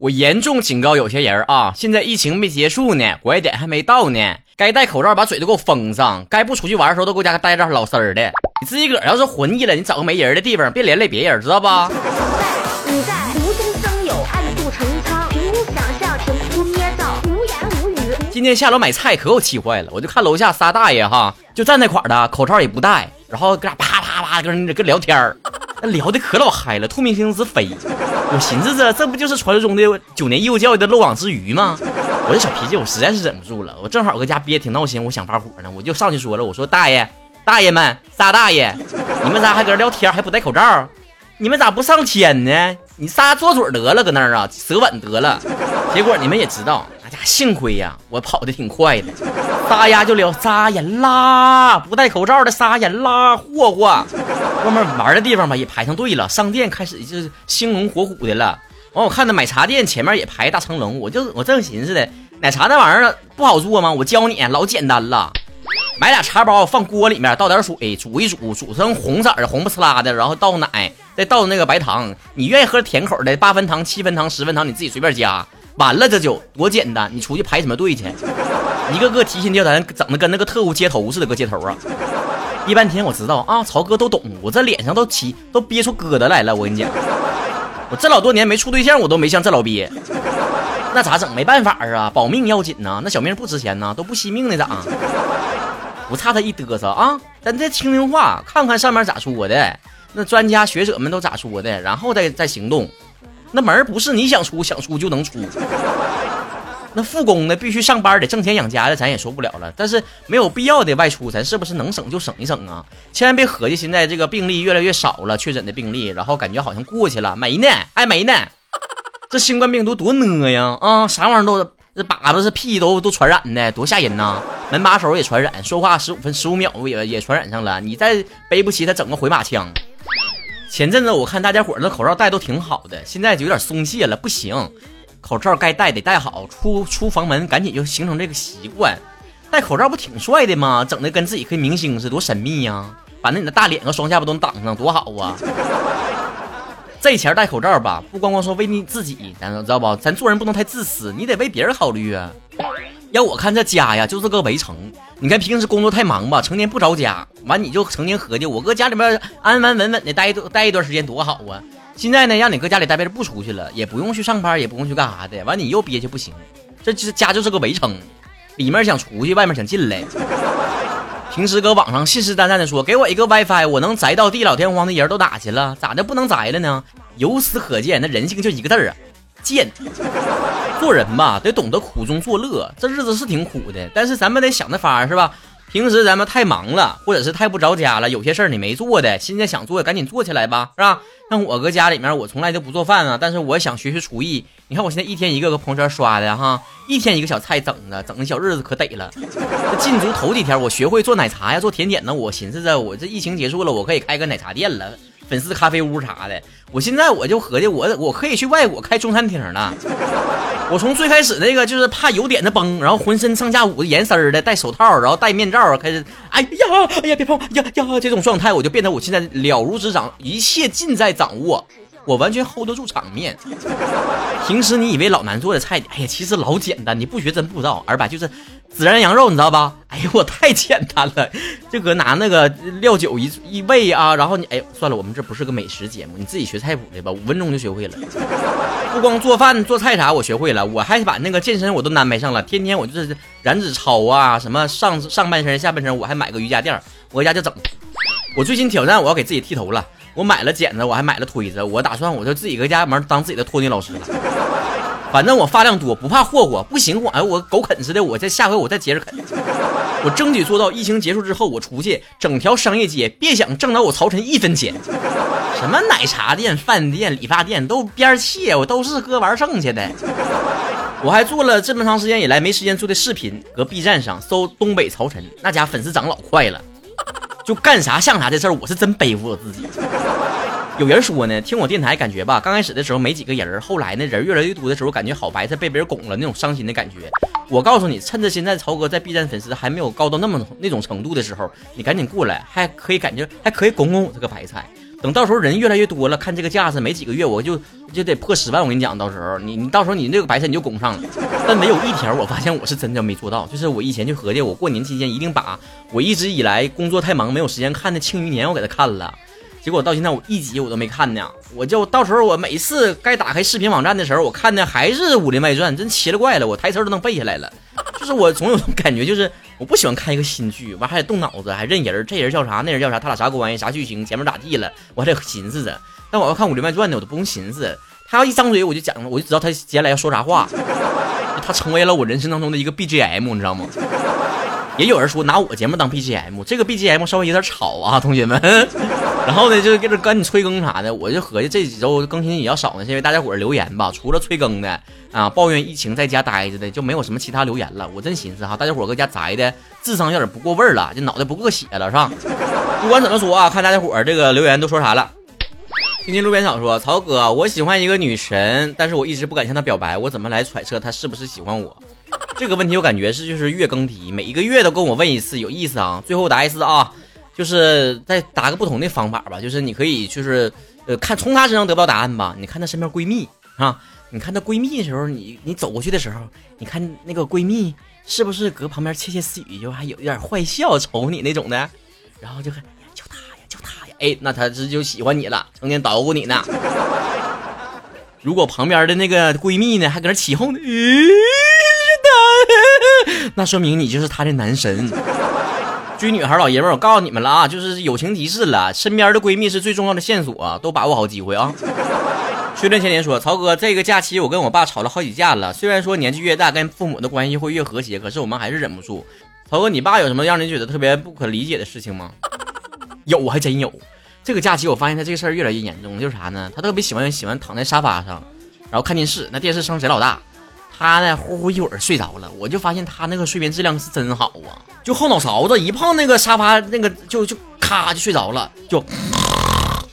我严重警告有些人啊，现在疫情没结束呢，拐点还没到呢，该戴口罩把嘴都给我封上，该不出去玩的时候都给我家待着老实儿的。你自己个儿要是混腻了，你找个没人的地方，别连累别人，知道吧？你在无中生有，暗度陈仓，凭空想象，凭空捏造，无言无语。今天下楼买菜可给我气坏了，我就看楼下仨大爷哈，就站那块儿的，口罩也不戴，然后搁那啪啪啪跟人跟聊天儿，那那聊的可老嗨了，吐明星直飞。我寻思着，这不就是传说中的九年义务教育的漏网之鱼吗？我这小脾气我实在是忍不住了，我正好搁家憋挺闹心，我想发火呢，我就上去说了，我说大爷，大爷们，仨大爷，你们仨还搁这聊天，还不戴口罩，你们咋不上天呢？你仨坐嘴得了，搁那儿啊，舌吻得了。结果你们也知道，幸亏呀，我跑的挺快的，撒丫就聊仨人啦，不戴口罩的撒人啦，霍霍。外面玩的地方吧也排上队了，商店开始就是兴龙活虎的了。完，我看那奶茶店前面也排大长龙，我就我正寻思的，奶茶那玩意儿不好做吗？我教你，老简单了，买俩茶包放锅里面，倒点水煮一煮，煮成红色的红不呲啦的，然后倒奶，再倒那个白糖，你愿意喝甜口的，八分糖、七分糖、十分糖，你自己随便加。完了这就多简单，你出去排什么队去？一个个提心吊胆，整的跟那个特务接头似的，搁接头啊。一半天我知道啊，曹哥都懂，我这脸上都起都憋出疙瘩来了。我跟你讲，我这老多年没处对象，我都没像这老憋。那咋整？没办法啊，保命要紧呐。那小命不值钱呐，都不惜命的咋？不差他一嘚瑟啊，咱再听听话，看看上面咋说的，那专家学者们都咋说的，然后再再行动。那门不是你想出想出就能出。那复工的必须上班得挣钱养家的，咱也说不了了。但是没有必要的外出，咱是不是能省就省一省啊？千万别合计现在这个病例越来越少了，确诊的病例，然后感觉好像过去了，没呢，还没呢。这新冠病毒多呢呀啊，啥玩意儿都这粑粑是屁都都传染的，多吓人呐！门把手也传染，说话十五分十五秒也也传染上了。你再背不起他整个回马枪。前阵子我看大家伙那口罩戴都挺好的，现在就有点松懈了，不行。口罩该戴得戴好，出出房门赶紧就形成这个习惯。戴口罩不挺帅的吗？整的跟自己跟明星似的，多神秘呀！把那你的大脸和双下巴都能挡上，多好啊！这前戴口罩吧，不光光说为你自己，咱知道不？咱做人不能太自私，你得为别人考虑啊。要我看这家呀，就是个围城。你看平时工作太忙吧，成天不着家，完你就成天合计，我搁家里面安安稳稳的待待一段时间多好啊。现在呢，让你搁家里待着不出去了，也不用去上班，也不用去干啥的，完你又憋屈不行，这就是家就是个围城，里面想出去，外面想进来。平时搁网上信誓旦旦的说，给我一个 WiFi，我能宅到地老天荒的人都哪去了？咋的不能宅了呢？由此可见，那人性就一个字儿啊，贱。做人吧，得懂得苦中作乐，这日子是挺苦的，但是咱们得想着法儿是吧？平时咱们太忙了，或者是太不着家了，有些事儿你没做的，现在想做，赶紧做起来吧，是吧？像我搁家里面，我从来都不做饭啊，但是我想学学厨艺。你看我现在一天一个个朋友圈刷的哈，一天一个小菜整的，整的小日子可得了。这进足头几天，我学会做奶茶呀，做甜点呢。我寻思着，我这疫情结束了，我可以开个奶茶店了。粉丝咖啡屋啥的，我现在我就合计，我我可以去外国开中餐厅了。我从最开始那个就是怕油点子崩，然后浑身上下捂的严丝儿的，戴手套，然后戴面罩，开始哎呀哎呀别碰呀呀这种状态，我就变得我现在了如指掌，一切尽在掌握，我完全 hold 得住场面。平时你以为老难做的菜，哎呀其实老简单，你不学真不知道。二百就是。孜然羊肉，你知道吧？哎呦，我太简单了，就搁拿那个料酒一一喂啊，然后你哎，算了，我们这不是个美食节目，你自己学菜谱的吧，五分钟就学会了。不光做饭做菜啥我学会了，我还把那个健身我都安排上了，天天我就是燃脂操啊，什么上上半身下半身，我还买个瑜伽垫，我家就整。我最近挑战我要给自己剃头了，我买了剪子，我还买了推子，我打算我就自己搁家门当自己的托尼老师了。反正我发量多，不怕霍霍，不行我哎我狗啃似的，我再下回我再接着啃，我争取做到疫情结束之后，我出去整条商业街，别想挣到我曹晨一分钱。什么奶茶店、饭店、理发店都边儿切，我都是哥玩剩下的。我还做了这么长时间以来没时间做的视频，搁 B 站上搜东北曹晨，那家粉丝涨老快了，就干啥像啥这事儿，我是真背负我自己。有人说呢，听我电台感觉吧，刚开始的时候没几个人，后来呢人越来越多的时候，感觉好白菜被别人拱了那种伤心的感觉。我告诉你，趁着现在曹哥在 B 站粉丝还没有高到那么那种程度的时候，你赶紧过来，还可以感觉还可以拱拱我这个白菜。等到时候人越来越多了，看这个架势，没几个月我就就得破十万。我跟你讲，到时候你你到时候你这个白菜你就拱上了。但没有一条，我发现我是真的没做到。就是我以前就合计，我过年期间一定把我一直以来工作太忙没有时间看的《庆余年》我给他看了。结果到现在我一集我都没看呢。我就到时候我每次该打开视频网站的时候，我看的还是《武林外传》，真奇了怪了，我台词都能背下来了。是我总有种感觉，就是我不喜欢看一个新剧，完还得动脑子，还认人，这人叫啥，那人叫啥，他俩啥关系，啥剧情，前面咋地了，我还得寻思着。但我要看《武林外传》呢，我都不用寻思，他要一张嘴我就讲，我就知道他接下来要说啥话。他成为了我人生当中的一个 BGM，你知道吗？也有人说拿我节目当 BGM，这个 BGM 稍微有点吵啊，同学们。然后呢，就给这赶紧催更啥的，我就合计这几周更新也要少呢，是因为大家伙留言吧，除了催更的啊，抱怨疫情在家待着的，就没有什么其他留言了。我真寻思哈，大家伙搁家宅的，智商有点不过味儿了，就脑袋不过血了，是吧？不管怎么说啊，看大家伙这个留言都说啥了。听听路边草说，曹哥，我喜欢一个女神，但是我一直不敢向她表白，我怎么来揣测她是不是喜欢我？这个问题我感觉是就是月更题，每一个月都跟我问一次，有意思啊。最后答一次啊，就是再答个不同的方法吧，就是你可以就是呃看从她身上得不到答案吧。你看她身边闺蜜啊，你看她闺蜜的时候，你你走过去的时候，你看那个闺蜜是不是搁旁边窃窃私语，就还有一点坏笑瞅你那种的，然后就看就她呀就她呀，哎，那她这就喜欢你了，成天捣鼓你呢。如果旁边的那个闺蜜呢还搁那起哄呢，咦？那说明你就是他的男神。追女孩老爷们，我告诉你们了啊，就是友情提示了，身边的闺蜜是最重要的线索，都把握好机会啊。修炼千年说，曹哥，这个假期我跟我爸吵了好几架了。虽然说年纪越大，跟父母的关系会越和谐，可是我们还是忍不住。曹哥，你爸有什么让你觉得特别不可理解的事情吗？有，还真有。这个假期我发现他这个事儿越来越严重，就是啥呢？他特别喜欢喜欢躺在沙发上，然后看电视，那电视声贼老大。他呢，呼呼一会儿睡着了，我就发现他那个睡眠质量是真好啊！就后脑勺子一碰那个沙发，那个就就咔就睡着了，就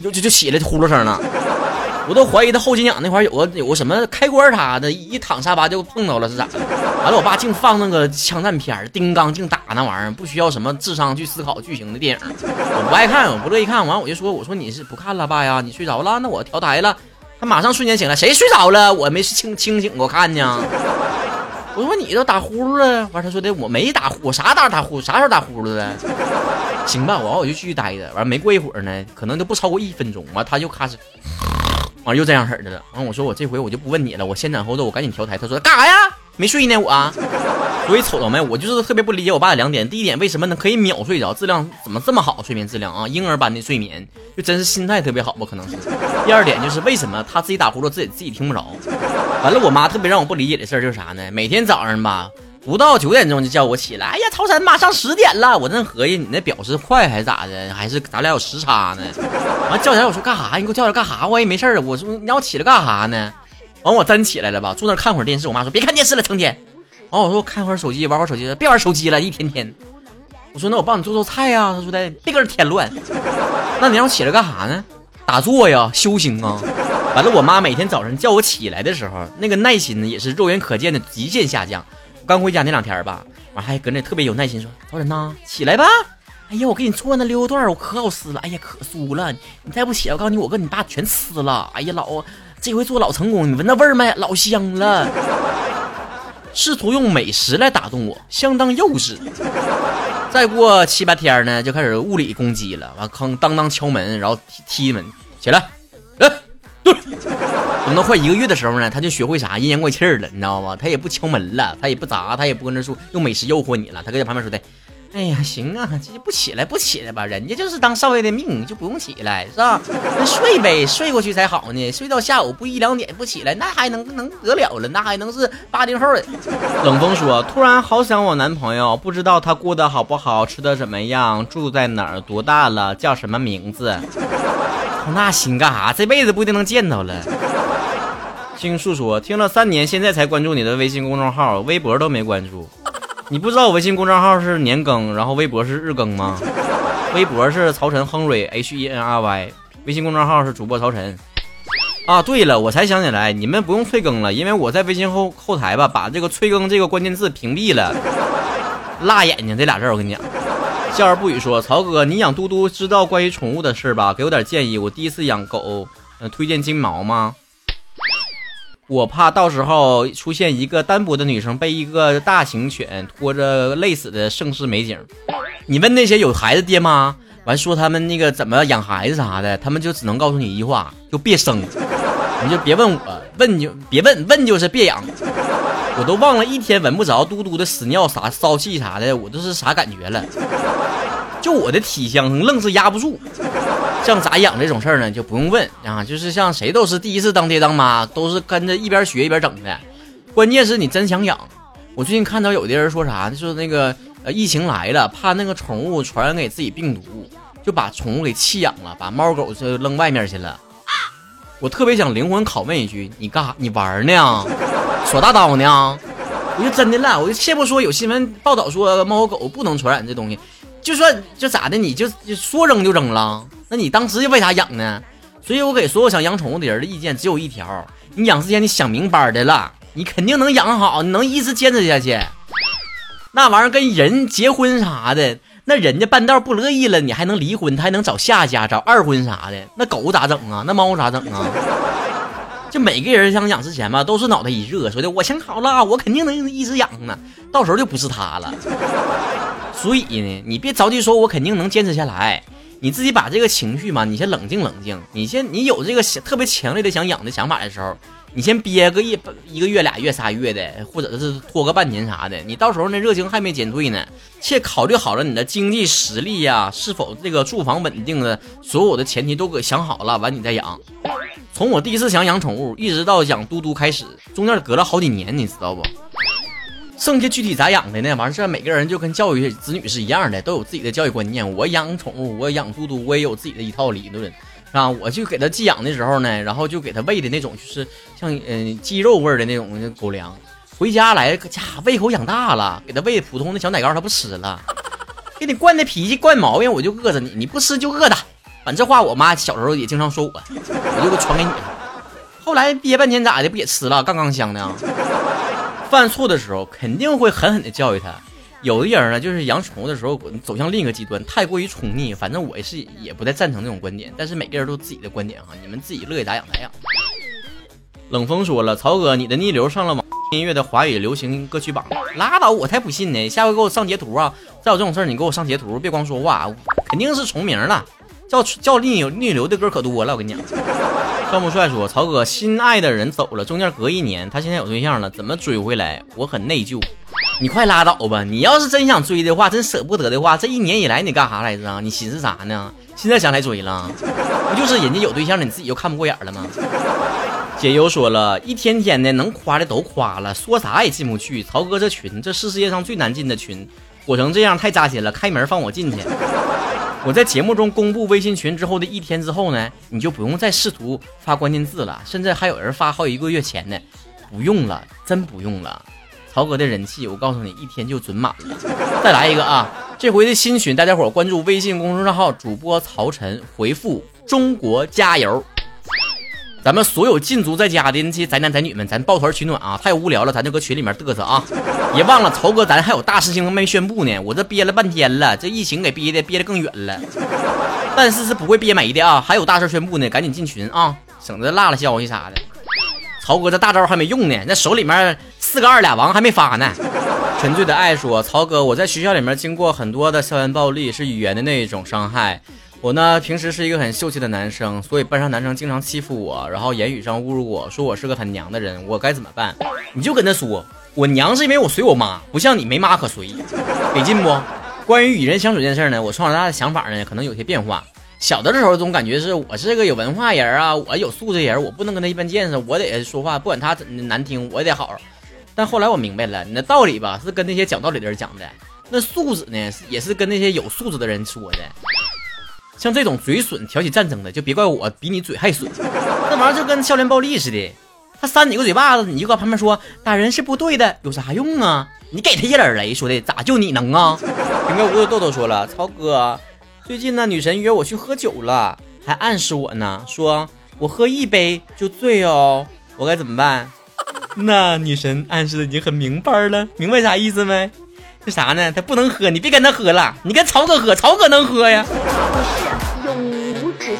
就就就起来呼噜声了。我都怀疑他后颈仰那块有个有个什么开关啥的，一躺沙发就碰到了是咋的？完了，我爸净放那个枪战片叮当净打那玩意儿，不需要什么智商去思考剧情的电影，我不爱看，我不乐意看。完我就说，我说你是不看了，爸呀，你睡着了，那我调台了。他马上瞬间醒来，谁睡着了？我没清清醒过看呢。我说你都打呼噜了。完他说的我没打呼，我啥打打呼，啥时候打呼噜的？行吧，完我就继续待着。完没过一会儿呢，可能都不超过一分钟，完他就开始，完又这样式的了。完我说我这回我就不问你了，我先斩后奏，我赶紧调台。他说干啥呀？没睡呢我。所以瞅着没，我就是特别不理解我爸的两点。第一点，为什么能可以秒睡着，质量怎么这么好？睡眠质量啊，婴儿般的睡眠，就真是心态特别好吧？可能是。第二点就是为什么他自己打呼噜自己自己听不着？完了，我妈特别让我不理解的事儿就是啥呢？每天早上吧，不到九点钟就叫我起来。哎呀，超神，马上十点了。我正合计你那表是快还是咋的？还是咱俩有时差呢？完叫起来我说干啥？你给我叫起来干啥？我也没事儿啊。我说你让我起来干啥呢？完我真起来了吧，坐那看会儿电视。我妈说别看电视了，成天。完，我说我看会儿手机，玩会儿手机，别玩手机了，一天天。我说那我帮你做做菜呀。他说的别搁这添乱。那你让我起来干啥呢？打坐呀，修行啊。完了，我妈每天早上叫我起来的时候，那个耐心呢也是肉眼可见的极限下降。刚回家那两天吧，完还搁那特别有耐心说：“早晨呐，起来吧。哎呀，我给你做那溜段，我可好吃了。哎呀，可酥了。你再不起来，我告诉你，我跟你爸全吃了。哎呀，老这回做老成功，你闻那味儿没？老香了。”试图用美食来打动我，相当幼稚。再过七八天呢，就开始物理攻击了。完，坑当当敲门，然后踢踢门，起来，哎，对。等到快一个月的时候呢，他就学会啥阴阳怪气儿了，你知道吗？他也不敲门了，他也不砸，他也不跟那说用美食诱惑你了。他搁在旁边说的。哎呀，行啊，这不起来不起来吧？人家就是当少爷的命，就不用起来是吧？那睡呗，睡过去才好呢。睡到下午不一两点不起来，那还能能得了了？那还能是八零后？冷风说：“突然好想我男朋友，不知道他过得好不好，吃的怎么样，住在哪儿，多大了，叫什么名字？”那行干啥？这辈子不一定能见到了。青树说：“听了三年，现在才关注你的微信公众号，微博都没关注。” 你不知道我微信公众号是年更，然后微博是日更吗？微博是曹晨亨瑞 H E N R Y，微信公众号是主播曹晨。啊，对了，我才想起来，你们不用催更了，因为我在微信后后台吧，把这个催更这个关键字屏蔽了。辣眼睛这俩字，我跟你讲，笑而不语说：“曹哥，你养嘟嘟知道关于宠物的事吧？给我点建议。我第一次养狗，呃，推荐金毛吗？我怕到时候出现一个单薄的女生被一个大型犬拖着累死的盛世美景。你问那些有孩子爹妈，完说他们那个怎么养孩子啥的，他们就只能告诉你一句话：就别生。你就别问我，问就别问，问就是别养。我都忘了一天闻不着嘟嘟的屎尿啥骚气啥的，我都是啥感觉了。就我的体香愣是压不住，像咋养这种事儿呢，就不用问啊，就是像谁都是第一次当爹当妈，都是跟着一边学一边整的。关键是你真想养。我最近看到有的人说啥，就是那个呃疫情来了，怕那个宠物传染给自己病毒，就把宠物给弃养了，把猫狗就扔外面去了。我特别想灵魂拷问一句，你干啥？你玩呢？耍大刀呢？我就真的了，我就切不说有新闻报道说猫狗不能传染这东西。就说就咋的，你就说扔就扔了？那你当时为啥养呢？所以我给所有想养宠物的人的意见只有一条：你养之前你想明白的了，你肯定能养好，你能一直坚持下去。那玩意儿跟人结婚啥的，那人家半道不乐意了，你还能离婚，他还能找下家找二婚啥的。那狗咋整啊？那猫咋整啊？就每个人想养之前吧，都是脑袋一热，说的我想好了，我肯定能一直养呢。到时候就不是他了。所以呢，你别着急说，我肯定能坚持下来。你自己把这个情绪嘛，你先冷静冷静。你先，你有这个特别强烈的想养的想法的时候，你先憋个一一个月、俩月、仨月的，或者是拖个半年啥的。你到时候那热情还没减退呢，且考虑好了你的经济实力呀，是否这个住房稳定的，所有的前提都给想好了，完你再养。从我第一次想养宠物，一直到养嘟嘟开始，中间隔了好几年，你知道不？剩下具体咋养的呢？完事儿每个人就跟教育子女是一样的，都有自己的教育观念。我养宠物，我养嘟嘟，我也有自己的一套理论啊。我就给它寄养的时候呢，然后就给它喂的那种，就是像嗯鸡肉味的那种狗粮。回家来，家胃口养大了，给它喂普通的小奶糕，它不吃了。给你惯的脾气惯毛病，我就饿着你，你不吃就饿它。反正这话我妈小时候也经常说我，我就传给你了。后来憋半天咋的，不也吃了？杠杠香的。犯错的时候肯定会狠狠的教育他。有的人呢，就是养宠物的时候走向另一个极端，太过于宠溺。反正我是也不太赞成这种观点。但是每个人都自己的观点哈，你们自己乐意咋养咋养。冷风说了，曹哥，你的逆流上了网音乐的华语流行歌曲榜，拉倒，我才不信呢。下回给我上截图啊！再有这种事儿，你给我上截图，别光说话，肯定是重名了。叫叫逆流逆流的歌可多了，我跟你讲。赵木帅说：“曹哥，心爱的人走了，中间隔一年，他现在有对象了，怎么追回来？我很内疚。你快拉倒吧！你要是真想追的话，真舍不得的话，这一年以来你干啥来着？你寻思啥呢？现在想来追了，不就是人家有对象了，你自己就看不过眼了吗？”解忧说了一天天的，能夸的都夸了，说啥也进不去。曹哥这群，这是世界上最难进的群，火成这样太扎心了，开门放我进去。我在节目中公布微信群之后的一天之后呢，你就不用再试图发关键字了，甚至还有人发好几个月前的，不用了，真不用了。曹哥的人气，我告诉你，一天就准满了。再来一个啊，这回的新群，大家伙关注微信公众账号主播曹晨，回复中国加油。咱们所有禁足在家的那些宅男宅女们，咱抱团取暖啊！太无聊了，咱就搁群里面嘚瑟啊！别忘了，曹哥，咱还有大事情没宣布呢。我这憋了半天了，这疫情给憋的憋得更远了，但是是不会憋没的啊！还有大事宣布呢，赶紧进群啊，省得落了消息啥的。曹哥这大招还没用呢，那手里面四个二俩王还没发呢。纯粹的爱说，曹哥，我在学校里面经过很多的校园暴力，是语言的那一种伤害。我呢，平时是一个很秀气的男生，所以班上男生经常欺负我，然后言语上侮辱我，说我是个很娘的人，我该怎么办？你就跟他说，我娘是因为我随我妈，不像你没妈可随，给劲不？关于与人相处这件事呢，我从小到大的想法呢，可能有些变化。小的时候总感觉是我是个有文化人啊，我有素质人，我不能跟他一般见识，我得说话，不管他怎难听，我也得好。但后来我明白了，你的道理吧，是跟那些讲道理的人讲的，那素质呢，也是跟那些有素质的人说的。像这种嘴损挑起战争的，就别怪我比你嘴还损。那玩意儿就跟校园暴力似的，他扇你个嘴巴子，你就搁旁边说打人是不对的，有啥用啊？你给他一耳雷，说的咋就你能啊？平哥屋的豆豆说了，曹哥，最近呢女神约我去喝酒了，还暗示我呢，说我喝一杯就醉哦，我该怎么办？那女神暗示的已经很明白了，明白啥意思没？这啥呢？他不能喝，你别跟他喝了，你跟曹哥喝，曹哥能喝呀。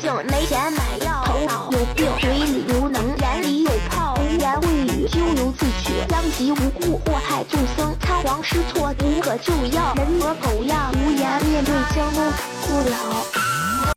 没钱买药，头脑有病，嘴里无能，眼里有泡，无言未语，咎由自取，殃及无辜，祸害众生，仓皇失措，无可救药，人模狗样，无言面对江东，不了。